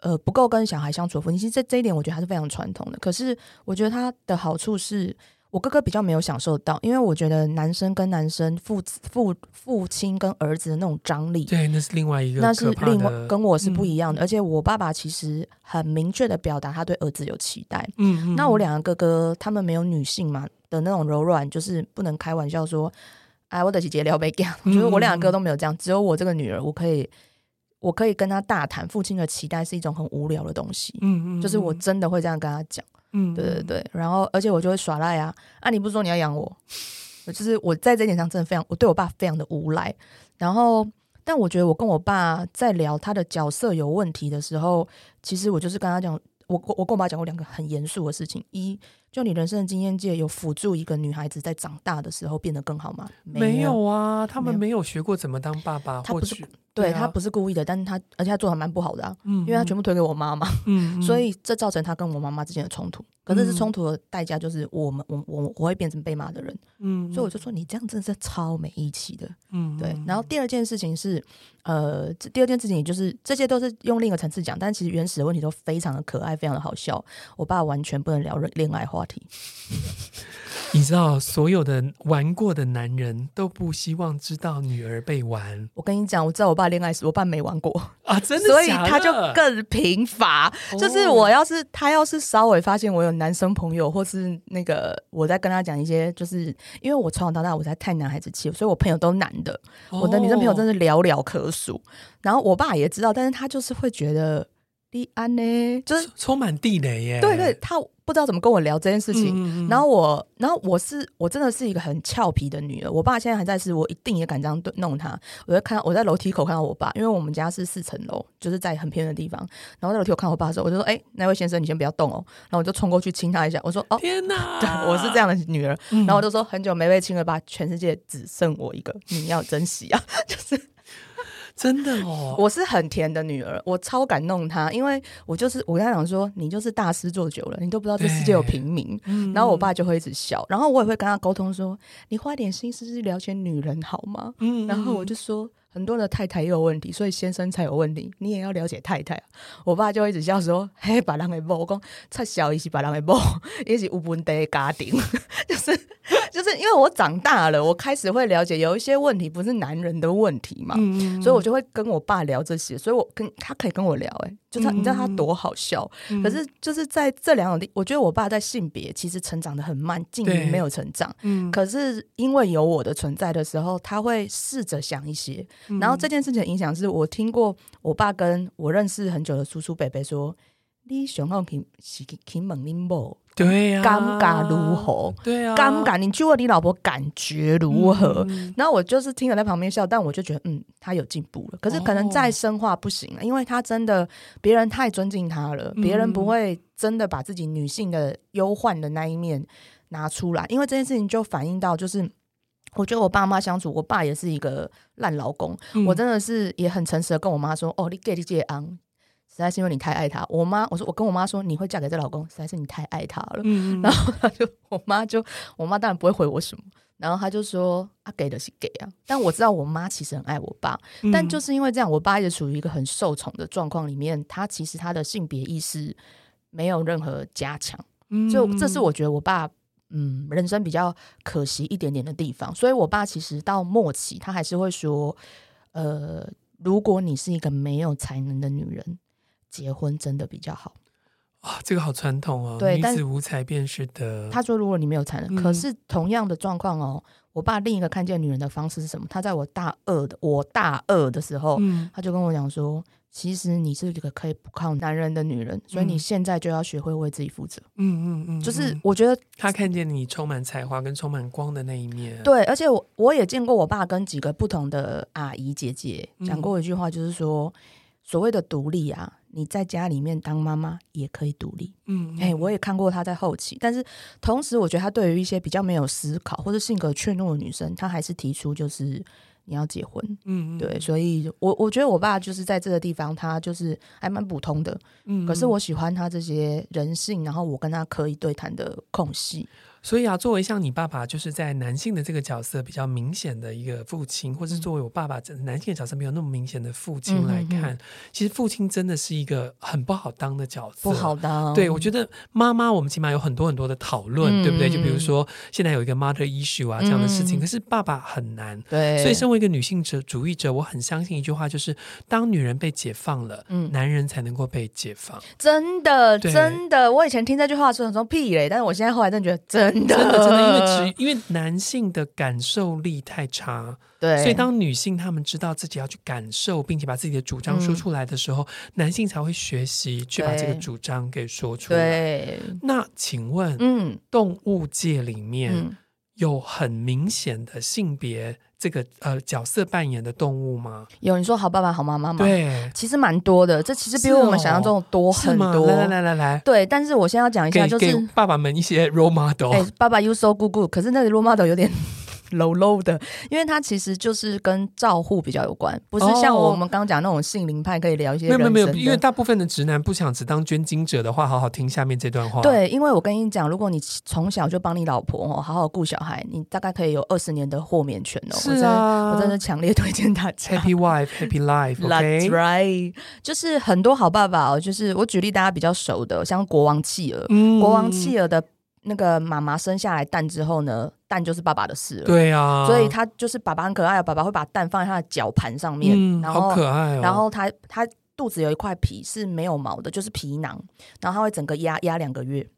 A: 呃不够跟小孩相处的父亲。其实这这一点，我觉得他是非常传统的。可是我觉得他的好处是我哥哥比较没有享受到，因为我觉得男生跟男生父父父亲跟儿子的那种张力，
B: 对，那是另外一个，
A: 那是另外跟我是不一样的。嗯、而且我爸爸其实很明确的表达他对儿子有期待。嗯，嗯，那我两个哥哥他们没有女性嘛？的那种柔软，就是不能开玩笑说，哎，我的姐姐聊没讲，我觉得我两个都没有这样，只有我这个女儿，我可以，我可以跟她大谈。父亲的期待是一种很无聊的东西，嗯嗯，就是我真的会这样跟她讲，嗯，对对对，然后而且我就会耍赖啊，啊，你不是说你要养我，就是我在这点上真的非常，我对我爸非常的无赖。然后，但我觉得我跟我爸在聊他的角色有问题的时候，其实我就是跟他讲，我我跟我爸讲过两个很严肃的事情，一。就你人生的经验界有辅助一个女孩子在长大的时候变得更好吗？
B: 没有，啊，他们没有学过怎么当爸爸，或
A: 许。对，啊、他不是故意的，但是他而且他做的蛮不好的啊，嗯，因为他全部推给我妈妈，嗯，所以这造成他跟我妈妈之间的冲突。可是这冲突的代价就是我们我我我会变成被骂的人，嗯，所以我就说你这样真的是超没义气的，嗯，对。然后第二件事情是，呃，第二件事情就是这些都是用另一个层次讲，但其实原始的问题都非常的可爱，非常的好笑。我爸完全不能聊恋爱话题。
B: 你知道，所有的玩过的男人都不希望知道女儿被玩。
A: 我跟你讲，我知道我爸恋爱时，我爸没玩过
B: 啊，真的，
A: 所以他就更贫乏。哦、就是我要是他要是稍微发现我有男生朋友，或是那个我在跟他讲一些，就是因为我从小到大我才太男孩子气，所以我朋友都男的，哦、我的女生朋友真是寥寥可数。然后我爸也知道，但是他就是会觉得。立安呢，就是
B: 充满地雷耶。
A: 对对，他不知道怎么跟我聊这件事情。然后我，然后我是我真的是一个很俏皮的女儿。我爸现在还在世，我一定也敢这样弄他。我在看，我在楼梯口看到我爸，因为我们家是四层楼，就是在很偏的地方。然后在楼梯口看我爸的时候，我就说：“哎、欸，那位先生，你先不要动哦。”然后我就冲过去亲他一下。我说：“哦，
B: 天哪！”
A: 对，我是这样的女儿。嗯、然后我就说：“很久没被亲了吧？全世界只剩我一个，你要珍惜啊！” 就是。
B: 真的哦，
A: 我是很甜的女儿，我超感动她，因为我就是我跟她讲说，你就是大师做久了，你都不知道这世界有平民。嗯、然后我爸就会一直笑，然后我也会跟他沟通说，你花点心思去了解女人好吗？嗯，然后我就说。很多的太太也有问题，所以先生才有问题。你也要了解太太。我爸就一直笑说：“嘿，把人给抱。”我讲：“太小一些，把人给抱，也是无问题的家庭。”就是就是因为我长大了，我开始会了解有一些问题不是男人的问题嘛，嗯、所以我就会跟我爸聊这些。所以我跟他可以跟我聊、欸，哎，就他，你知道他多好笑。嗯、可是就是在这两种地，我觉得我爸在性别其实成长的很慢，近于没有成长。嗯、可是因为有我的存在的时候，他会试着想一些。然后这件事情的影响是我听过我爸跟我认识很久的叔叔伯伯说：“你想要去是去问你某，
B: 对呀，
A: 尴尬如何？
B: 对啊，
A: 尴尬，你去问你老婆感觉如何？”嗯、然后我就是听了在旁边笑，但我就觉得嗯，他有进步了。可是可能再深化不行了，哦、因为他真的别人太尊敬他了，别人不会真的把自己女性的忧患的那一面拿出来，因为这件事情就反映到就是。我觉得我爸妈相处，我爸也是一个烂老公。嗯、我真的是也很诚实的跟我妈说：“哦，你给你姐安，实在是因为你太爱他。”我妈我说我跟我妈说：“你会嫁给这老公，实在是你太爱他了。嗯” 然后他就我妈就我妈当然不会回我什么，然后他就说：“啊，给的是给啊。”但我知道我妈其实很爱我爸，嗯、但就是因为这样，我爸也处于一个很受宠的状况里面。他其实他的性别意识没有任何加强，就这是我觉得我爸。嗯，人生比较可惜一点点的地方，所以我爸其实到末期，他还是会说，呃，如果你是一个没有才能的女人，结婚真的比较好。
B: 啊、哦，这个好传统哦，
A: 对，
B: 但是无才便是德。
A: 他说，如果你没有才能，嗯、可是同样的状况哦，我爸另一个看见女人的方式是什么？他在我大二的，我大二的时候，嗯、他就跟我讲说。其实你是一个可以不靠男人的女人，所以你现在就要学会为自己负责。嗯嗯嗯，就是我觉得
B: 他看见你充满才华跟充满光的那一面。
A: 对，而且我我也见过我爸跟几个不同的阿姨姐姐讲过一句话，就是说、嗯、所谓的独立啊，你在家里面当妈妈也可以独立。嗯，哎、嗯，我也看过他在后期，但是同时我觉得他对于一些比较没有思考或者性格怯懦的女生，他还是提出就是。你要结婚，嗯，对，所以我我觉得我爸就是在这个地方，他就是还蛮普通的，嗯，可是我喜欢他这些人性，然后我跟他可以对谈的空隙。
B: 所以啊，作为像你爸爸，就是在男性的这个角色比较明显的一个父亲，或是作为我爸爸这男性的角色没有那么明显的父亲来看，其实父亲真的是一个很不好当的角色，
A: 不好当。
B: 对，我觉得妈妈，我们起码有很多很多的讨论，嗯、对不对？就比如说现在有一个 mother issue 啊这样的事情，嗯、可是爸爸很难。对，所以身为一个女性者主义者，我很相信一句话，就是当女人被解放了，嗯，男人才能够被解放。
A: 真的，真的，我以前听这句话说很说屁嘞，但是我现在后来真的觉得真。真的，真的，真的，因为
B: 只因为男性的感受力太差，
A: 对，
B: 所以当女性她们知道自己要去感受，并且把自己的主张说出来的时候，嗯、男性才会学习去把这个主张给说出来。对，那请问，嗯，动物界里面，嗯、有很明显的性别这个呃角色扮演的动物吗？
A: 有，你说好爸爸、好妈妈吗？
B: 对，
A: 其实蛮多的。这其实比我们想象中的多很多。
B: 来来来来来，
A: 对，但是我先要讲一下，就是
B: 爸爸们一些 role model。
A: 哎，爸爸 you so good good，可是那个 role model 有点。Low low 的，因为它其实就是跟照护比较有关，不是像我们刚刚讲那种性灵派可以聊一些。没有没有没有，
B: 因为大部分的直男不想只当捐精者的话，好好听下面这段话。
A: 对，因为我跟你讲，如果你从小就帮你老婆哦，好好顾小孩，你大概可以有二十年的豁免权哦。
B: 是啊，
A: 我真的强烈推荐大家。
B: Happy wife, happy life.
A: That's right。就是很多好爸爸哦，就是我举例大家比较熟的，像国王企鹅，嗯、国王企鹅的。那个妈妈生下来蛋之后呢，蛋就是爸爸的事了。
B: 对啊，
A: 所以他就是爸爸很可爱，爸爸会把蛋放在他的脚盘上面，
B: 嗯、
A: 然后
B: 好可爱哦。
A: 然后他他肚子有一块皮是没有毛的，就是皮囊，然后他会整个压压两个月，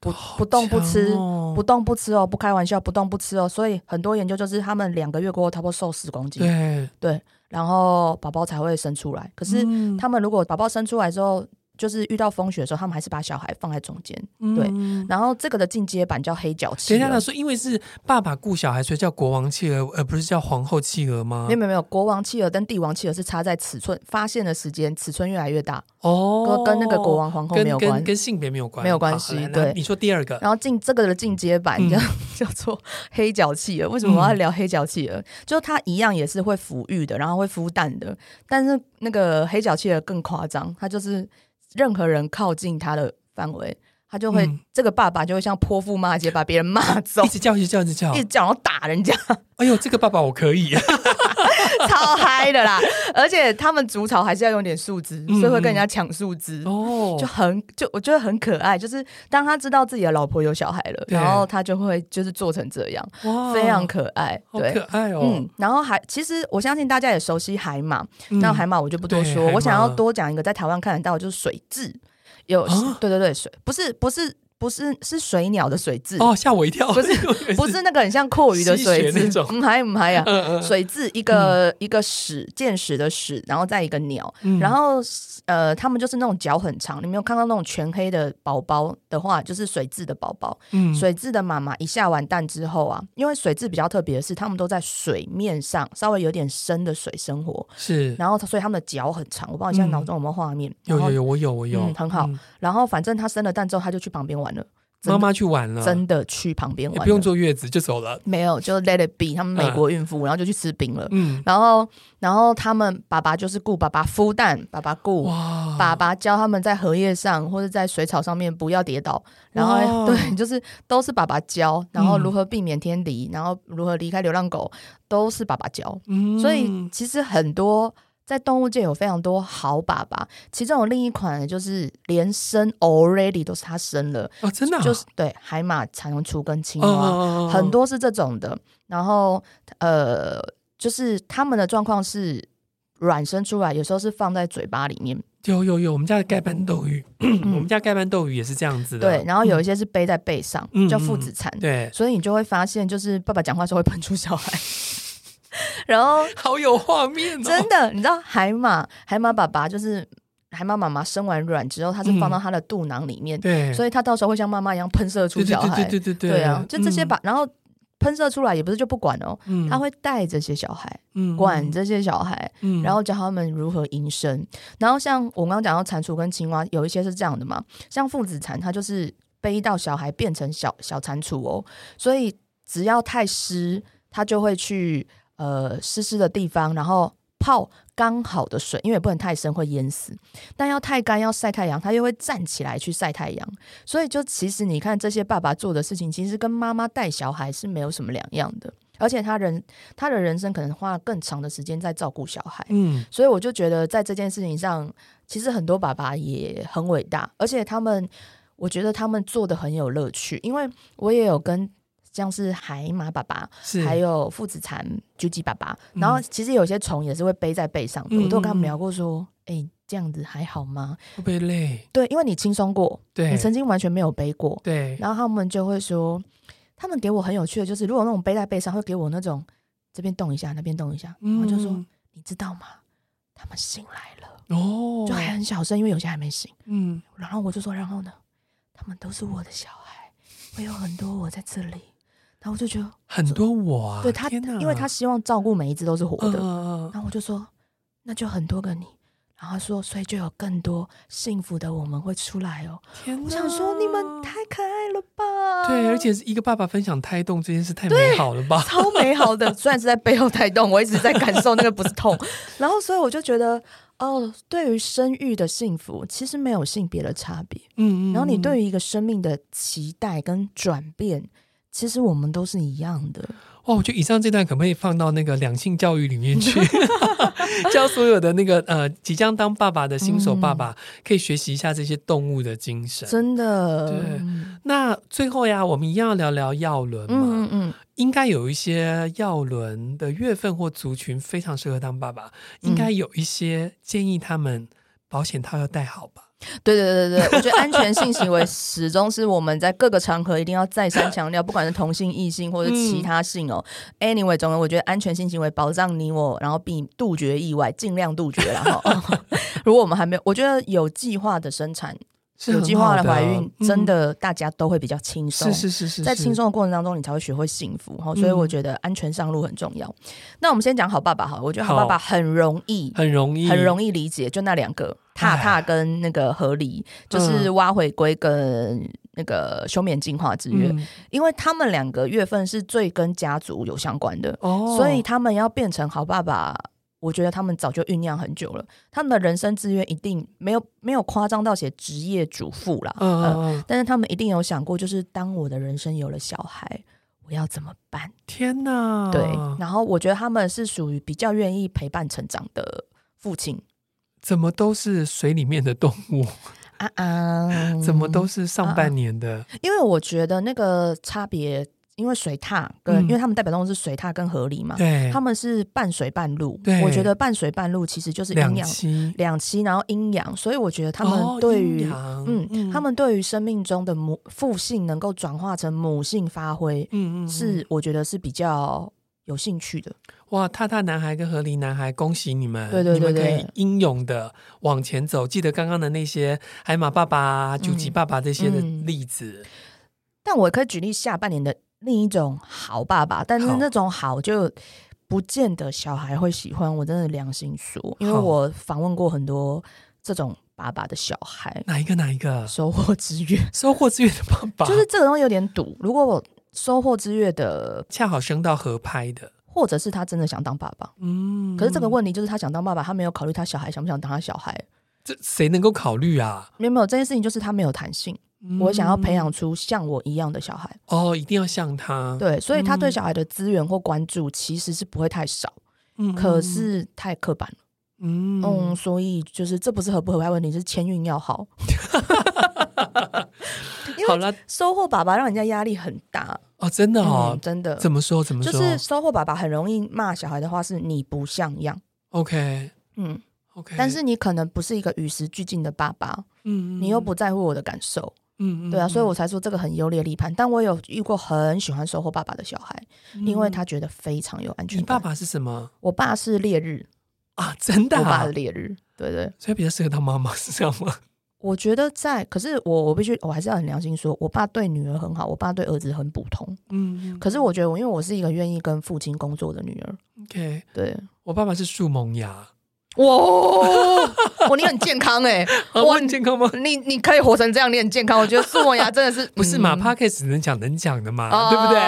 A: 不不动不吃，哦、不动不吃哦，不开玩笑，不动不吃哦。所以很多研究就是他们两个月过后，差不多瘦十公斤。
B: 对
A: 对，然后宝宝才会生出来。可是他们如果宝宝生出来之后，就是遇到风雪的时候，他们还是把小孩放在中间，嗯、对。然后这个的进阶版叫黑脚企鹅。
B: 等一下说，因为是爸爸雇小孩，所以叫国王企鹅，而不是叫皇后企鹅吗？
A: 没有没有没有，国王企鹅跟帝王企鹅是差在尺寸，发现的时间，尺寸越来越大
B: 哦，
A: 跟那个国王皇后没有关，
B: 跟，跟，跟性别没有关，
A: 没有关系。对，
B: 你说第二个，
A: 然后进这个的进阶版叫、嗯、叫做黑脚企鹅。为什么我要聊黑脚企鹅？嗯、就它一样也是会抚育的，然后会孵蛋的，但是那个黑脚企鹅更夸张，它就是。任何人靠近他的范围，他就会、嗯、这个爸爸就会像泼妇骂街，把别人骂走，
B: 一直叫，一直叫，一直叫，
A: 一直叫，然后打人家。
B: 哎呦，这个爸爸我可以，
A: 超嗨的啦！而且他们筑巢还是要用点树枝，嗯、所以会跟人家抢树枝哦，就很就我觉得很可爱。就是当他知道自己的老婆有小孩了，然后他就会就是做成这样，哇非常可爱，对，
B: 可爱哦。
A: 嗯，然后还其实我相信大家也熟悉海马，嗯、那海马我就不多说，我想要多讲一个在台湾看得到就是水蛭，有、啊、对对对，水不是不是。不是是水鸟的水蛭
B: 哦，吓我一跳！
A: 不是 不是那个很像蛞蝓的水蛭，嗯还嗯还呀，水蛭一个一个屎箭矢的屎，然后再一个鸟，然后呃，他们就是那种脚很长。你没有看到那种全黑的宝宝的话，就是水蛭的宝宝。嗯，水蛭的妈妈一下完蛋之后啊，因为水蛭比较特别的是，他们都在水面上稍微有点深的水生活。
B: 是，
A: 然后所以他们的脚很长。我不知道你现在脑中有没有画面？
B: 有有有，我有我有，
A: 很好。然后反正他生了蛋之后，他就去旁边玩。
B: 妈妈去玩了，
A: 真的去旁边玩，
B: 不用坐月子就走了。
A: 没有，就 let it be。他们美国孕妇，然后就去吃冰了。嗯，然后，然后他们爸爸就是顾爸爸孵蛋，爸爸顾，爸爸教他们在荷叶上或者在水草上面不要跌倒。然后，哇 对，就是都是爸爸教，然后如何避免天敌，然后如何离开流浪狗，都是爸爸教。嗯，所以其实很多。在动物界有非常多好爸爸，其中有另一款就是连生 already 都是他生了
B: 哦，真的、啊、
A: 就是对海马、蟾蜍跟青蛙，哦、很多是这种的。然后呃，就是他们的状况是卵生出来，有时候是放在嘴巴里面。
B: 有有有，我们家的盖斑斗鱼，嗯、我们家盖斑斗鱼也是这样子的。
A: 对，然后有一些是背在背上，嗯、叫父子蚕。
B: 对，
A: 所以你就会发现，就是爸爸讲话时候会喷出小孩。然后
B: 好有画面，哦，
A: 真的，你知道海马海马爸爸就是海马妈妈生完卵之后，它是放到它的肚囊里面，嗯、对，所以它到时候会像妈妈一样喷射出小孩，
B: 对对对对对，对啊，
A: 就这些把，嗯、然后喷射出来也不是就不管哦，嗯、他会带这些小孩，嗯、管这些小孩，嗯、然后教他们如何营生。然后像我刚刚讲到蟾蜍跟青蛙，有一些是这样的嘛，像父子蟾，它就是背到小孩变成小小蟾蜍哦，所以只要太湿，它就会去。呃，湿湿的地方，然后泡刚好的水，因为不能太深会淹死。但要太干要晒太阳，他又会站起来去晒太阳。所以就其实你看这些爸爸做的事情，其实跟妈妈带小孩是没有什么两样的。而且他人他的人生可能花了更长的时间在照顾小孩。嗯，所以我就觉得在这件事情上，其实很多爸爸也很伟大，而且他们我觉得他们做的很有乐趣，因为我也有跟。像是海马爸爸，还有父子蚕橘鸡爸爸，嗯、然后其实有些虫也是会背在背上的，嗯、我都有跟他们聊过，说，哎、欸，这样子还好吗？
B: 会不会累？
A: 对，因为你轻松过，对，你曾经完全没有背过，
B: 对，
A: 然后他们就会说，他们给我很有趣的，就是如果那种背在背上，会给我那种这边动一下，那边动一下，然后就说，嗯、你知道吗？他们醒来了，哦，就还很小声，因为有些还没醒，嗯，然后我就说，然后呢，他们都是我的小孩，会有很多我在这里。然后我就觉得
B: 很多我啊，
A: 对他，因为他希望照顾每一只都是活的，
B: 嗯、
A: 然后我就说那就很多个你。然后说，所以就有更多幸福的我们会出来哦。
B: 天，
A: 我想说你们太可爱了吧？
B: 对，而且是一个爸爸分享胎动这件事太美好了吧？
A: 超美好的，虽然是在背后胎动，我一直在感受那个不是痛。然后，所以我就觉得，哦，对于生育的幸福，其实没有性别的差别。
B: 嗯，嗯嗯。
A: 然后，你对于一个生命的期待跟转变，其实我们都是一样的。
B: 哦，我觉得以上这段可不可以放到那个两性教育里面去，教所有的那个呃即将当爸爸的新手爸爸，可以学习一下这些动物的精神。
A: 真的，
B: 对。那最后呀，我们一样要聊聊药轮嘛。嗯嗯。应该有一些药轮的月份或族群非常适合当爸爸，应该有一些建议他们保险套要带好吧。
A: 对对对对，我觉得安全性行为始终是我们在各个场合一定要再三强调，不管是同性、异性或者其他性哦。嗯、anyway，总之我觉得安全性行为保障你我，然后并杜绝意外，尽量杜绝。然后，如果我们还没有，我觉得有计划的生产。有计划的怀孕，嗯、真的大家都会比较轻松。
B: 是是是是，
A: 在轻松的过程当中，你才会学会幸福。哈、嗯，所以我觉得安全上路很重要。那我们先讲好爸爸哈，我觉得好爸爸很容易，
B: 很容易，
A: 很容易理解。就那两个，踏踏跟那个河狸，就是挖回归跟那个休眠进化之月，嗯、因为他们两个月份是最跟家族有相关的，哦、所以他们要变成好爸爸。我觉得他们早就酝酿很久了，他们的人生志愿一定没有没有夸张到写职业主妇啦，嗯，但是他们一定有想过，就是当我的人生有了小孩，我要怎么办？
B: 天哪！
A: 对，然后我觉得他们是属于比较愿意陪伴成长的父亲。
B: 怎么都是水里面的动物啊啊！怎么都是上半年的？啊啊
A: 因为我觉得那个差别。因为水獭跟，嗯、因为他们代表动物是水獭跟河狸嘛，
B: 对，
A: 他们是半水半陆。
B: 对
A: 我觉得半水半陆其实就是阴阳
B: 两栖，
A: 两栖，然后阴阳，所以我觉得他们对于，哦、嗯，嗯他们对于生命中的母父性能够转化成母性发挥，嗯嗯，是我觉得是比较有兴趣的。
B: 哇，踏踏男孩跟河狸男孩，恭喜你们！
A: 对对对对，
B: 你们可以英勇的往前走。记得刚刚的那些海马爸爸、九级爸爸这些的例子，嗯嗯。
A: 但我可以举例下半年的。另一种好爸爸，但是那种好就不见得小孩会喜欢。我真的良心说，因为我访问过很多这种爸爸的小孩。
B: 哪一个？哪一个？
A: 收获之月，
B: 收获之月的爸爸，
A: 就是这个东西有点赌。如果我收获之月的
B: 恰好升到合拍的，
A: 或者是他真的想当爸爸，嗯，可是这个问题就是他想当爸爸，他没有考虑他小孩想不想当他小孩。
B: 这谁能够考虑啊？
A: 没有没有，这件事情就是他没有弹性。我想要培养出像我一样的小孩
B: 哦，一定要像他。
A: 对，所以他对小孩的资源或关注其实是不会太少，嗯，可是太刻板了，嗯嗯，所以就是这不是合不合拍问题，是签运要好。好了，收获爸爸让人家压力很大
B: 哦，真的哦，
A: 嗯、真的。
B: 怎么说？怎么说？
A: 就是收获爸爸很容易骂小孩的话是你不像样。
B: OK，
A: 嗯，OK，但是你可能不是一个与时俱进的爸爸，嗯，你又不在乎我的感受。嗯，对啊，所以我才说这个很优劣立判。但我有遇过很喜欢收获爸爸的小孩，嗯、因为他觉得非常有安全感。
B: 你爸爸是什么？
A: 我爸是烈日
B: 啊，真的、啊，
A: 我爸的烈日，对对，
B: 所以比较适合当妈妈，是这样吗？
A: 我觉得在，可是我我必须，我还是要很良心说，我爸对女儿很好，我爸对儿子很普通。嗯，嗯，可是我觉得我，因为我是一个愿意跟父亲工作的女儿。
B: OK，
A: 对，
B: 我爸爸是树萌芽。
A: 哇，哦，你很健康哎，欸，
B: 我很健康吗？
A: 你你可以活成这样，你很健康。我觉得树萌芽真的是
B: 不是嘛？Podcast 能讲能讲的嘛，呃、对不对？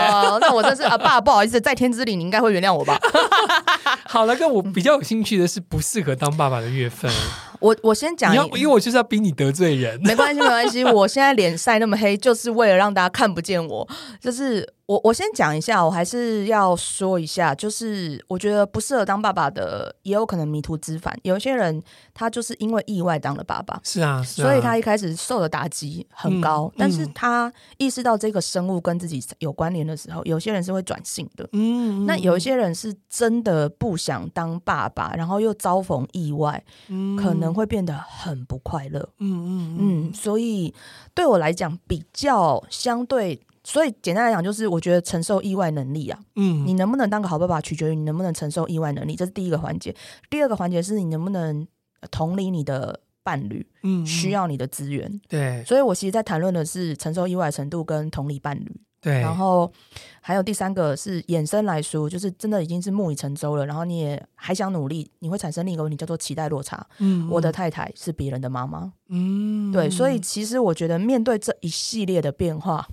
A: 那我真是啊，爸，不好意思，在天之灵，你应该会原谅我吧？
B: 好了，跟我比较有兴趣的是不适合当爸爸的月份。
A: 我我先讲，
B: 因为我就是要逼你得罪人。
A: 没关系，没关系，我现在脸晒那么黑，就是为了让大家看不见我，就是。我我先讲一下，我还是要说一下，就是我觉得不适合当爸爸的，也有可能迷途知返。有些人他就是因为意外当了爸爸，
B: 是啊，是啊，
A: 所以他一开始受的打击很高。嗯，但是他意识到这个生物跟自己有关联的时候，有些人是会转性的。嗯，那有一些人是真的不想当爸爸，然后又遭逢意外，嗯，可能会变得很不快乐。嗯嗯嗯，所以对我来讲，比较相对。所以简单来讲，就是我觉得承受意外能力啊，嗯，你能不能当个好爸爸，取决于你能不能承受意外能力，这是第一个环节。第二个环节是你能不能同理你的伴侣，嗯，需要你的资源。
B: 对，
A: 所以我其实，在谈论的是承受意外程度跟同理伴侣。
B: 对，
A: 然后还有第三个是衍生来说，就是真的已经是木已成舟了，然后你也还想努力，你会产生另一个问题叫做期待落差。嗯，我的太太是别人的妈妈。嗯，对，所以其实我觉得面对这一系列的变化，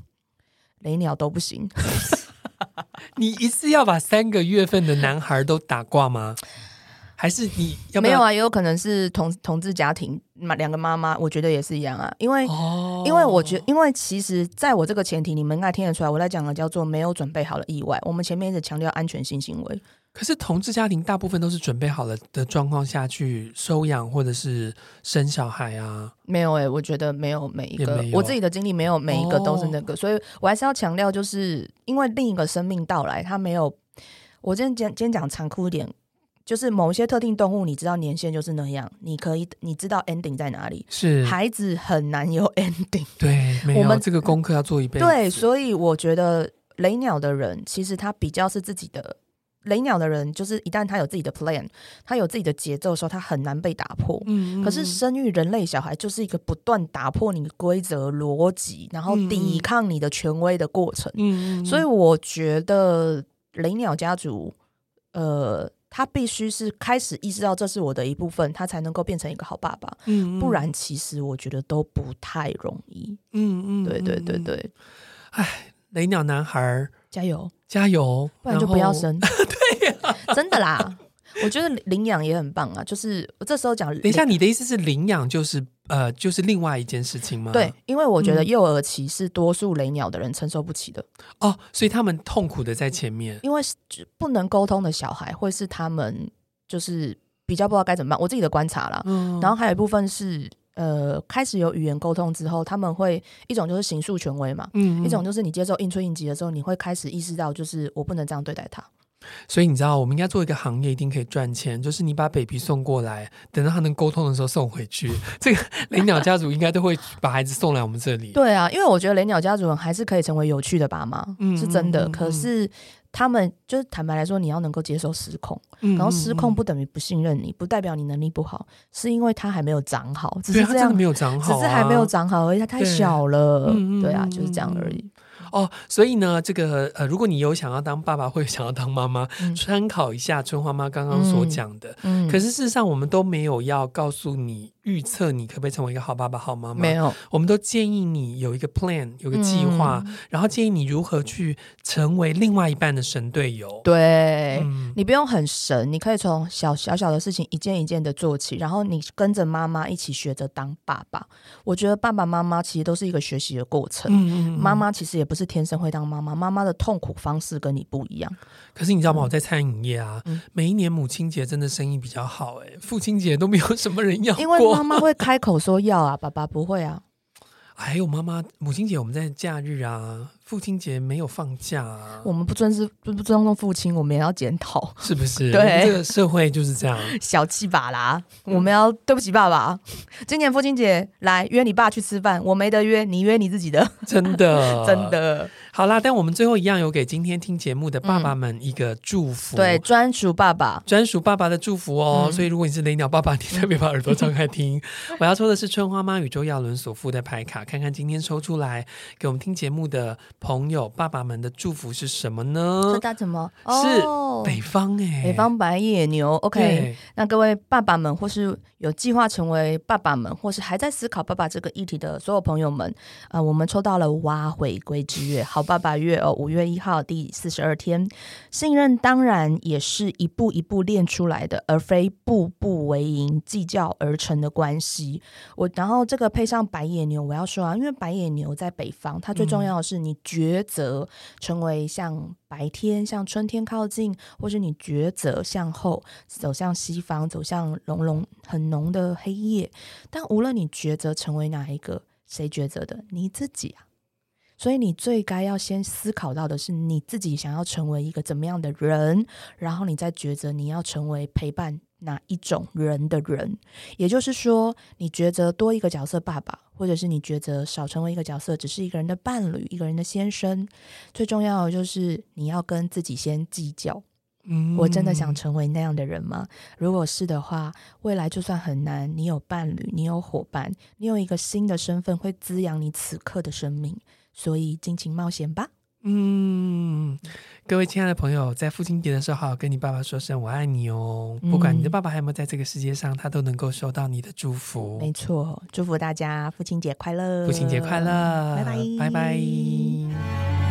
A: 雷鸟都不行。
B: 你一次要把三个月份的男孩都打挂吗？还是你要？
A: 没有啊，也有可能是同同志家庭嘛，两个妈妈，我觉得也是一样啊。因为，哦、因为我觉得，因为其实在我这个前提，你们应该听得出来，我在讲的叫做没有准备好的意外。我们前面一直强调安全性行为，
B: 可是同志家庭大部分都是准备好了的状况下去收养或者是生小孩啊。
A: 没有诶、欸，我觉得没有每一个，我自己的经历没有每一个都是那个，哦、所以我还是要强调，就是因为另一个生命到来，他没有。我今天讲今天讲残酷一点。就是某一些特定动物，你知道年限就是那样，你可以你知道 ending 在哪里。是孩子很难有 ending。
B: 对，我们这个功课要做一辈子。
A: 对，所以我觉得雷鸟的人其实他比较是自己的雷鸟的人，就是一旦他有自己的 plan，他有自己的节奏的时候，他很难被打破。嗯，嗯。可是生育人类小孩就是一个不断打破你的规则逻辑，然后抵抗你的权威的过程。嗯，嗯。所以我觉得雷鸟家族，呃。他必须是开始意识到这是我的一部分，他才能够变成一个好爸爸。嗯，嗯，不然其实我觉得都不太容易。嗯嗯，对对对对。
B: 哎，雷鸟男孩，
A: 加油
B: 加油，
A: 不然就不要生。
B: 对呀、啊，
A: 真的啦。我觉得领养也很棒啊，就是我这时候讲。
B: 等一下，你的意思是领养就是呃，就是另外一件事情吗？
A: 对，因为我觉得幼儿期是多数雷鸟的人承受不起的。
B: 嗯、哦，所以他们痛苦的在前面，
A: 因为不能沟通的小孩，会是他们就是比较不知道该怎么办。我自己的观察啦，嗯、然后还有一部分是呃，开始有语言沟通之后，他们会一种就是形塑权威嘛，嗯，嗯，一种就是你接受应催应急的时候，你会开始意识到，就是我不能这样对待他。
B: 所以你知道，我们应该做一个行业，一定可以赚钱。就是你把 baby 送过来，等到他能沟通的时候送回去。这个 雷鸟家族应该都会把孩子送来我们这里。
A: 对啊，因为我觉得雷鸟家族人还是可以成为有趣的爸妈，嗯、是真的。可是他们就是坦白来说，你要能够接受失控，嗯、然后失控不等于不信任你，不代表你能力不好，是因为他还没有长好，只是这样，
B: 他没有长好、啊，
A: 只是还没有长好而已，他太小了。对，对啊，就是这样而已。
B: 哦，所以呢，这个呃，如果你有想要当爸爸或者想要当妈妈，嗯、参考一下春花妈刚刚所讲的。嗯，可是事实上，我们都没有要告诉你。预测你可不可以成为一个好爸爸、好妈妈？
A: 没有，
B: 我们都建议你有一个 plan，有个计划，嗯、然后建议你如何去成为另外一半的神队友。
A: 对，嗯、你不用很神，你可以从小小小的事情一件一件的做起，然后你跟着妈妈一起学着当爸爸。我觉得爸爸妈妈其实都是一个学习的过程。嗯嗯，妈妈其实也不是天生会当妈妈，妈妈的痛苦方式跟你不一样。
B: 可是你知道吗？我在餐饮业啊，嗯、每一年母亲节真的生意比较好，哎，父亲节都没有什么人要过。
A: 妈妈会开口说要啊，爸爸不会啊。
B: 还有妈妈，母亲节我们在假日啊。父亲节没有放假啊，
A: 我们不尊师不不尊重父亲，我们也要检讨，
B: 是不是？
A: 对，
B: 这个社会就是这样，
A: 小气吧啦。我们要对不起爸爸，今年父亲节来约你爸去吃饭，我没得约，你约你自己的，
B: 真的
A: 真的。
B: 好啦，但我们最后一样有给今天听节目的爸爸们一个祝福，
A: 对，专属爸爸，
B: 专属爸爸的祝福哦。所以如果你是雷鸟爸爸，你特别把耳朵张开听。我要抽的是春花妈与周耀伦所附的牌卡，看看今天抽出来给我们听节目的朋友爸爸们的祝福是什么呢？
A: 这大什么？
B: 是北方哎、欸，
A: 北方白野牛。OK，那各位爸爸们，或是有计划成为爸爸们，或是还在思考爸爸这个议题的所有朋友们，啊、呃，我们抽到了蛙回归之月，好爸爸月哦，五月一号第四十二天，信任当然也是一步一步练出来的，而非步步为营计较而成的关系。我然后这个配上白野牛，我要说啊，因为白野牛在北方，它最重要的是你抉。择成为像白天、向春天靠近，或是你抉择向后走向西方，走向浓浓很浓的黑夜。但无论你抉择成为哪一个，谁抉择的？你自己啊！所以你最该要先思考到的是你自己想要成为一个怎么样的人，然后你再抉择你要成为陪伴。哪一种人的人，也就是说，你抉择多一个角色爸爸，或者是你抉择少成为一个角色，只是一个人的伴侣，一个人的先生。最重要的就是你要跟自己先计较，嗯，我真的想成为那样的人吗？如果是的话，未来就算很难，你有伴侣，你有伙伴，你有一个新的身份会滋养你此刻的生命，所以尽情冒险吧。
B: 嗯。各位亲爱的朋友，在父亲节的时候，好好跟你爸爸说声“我爱你”哦。不管你的爸爸还有没有在这个世界上，他都能够收到你的祝福。
A: 没错，祝福大家父亲节快乐！
B: 父亲节快乐！
A: 拜拜！
B: 拜拜！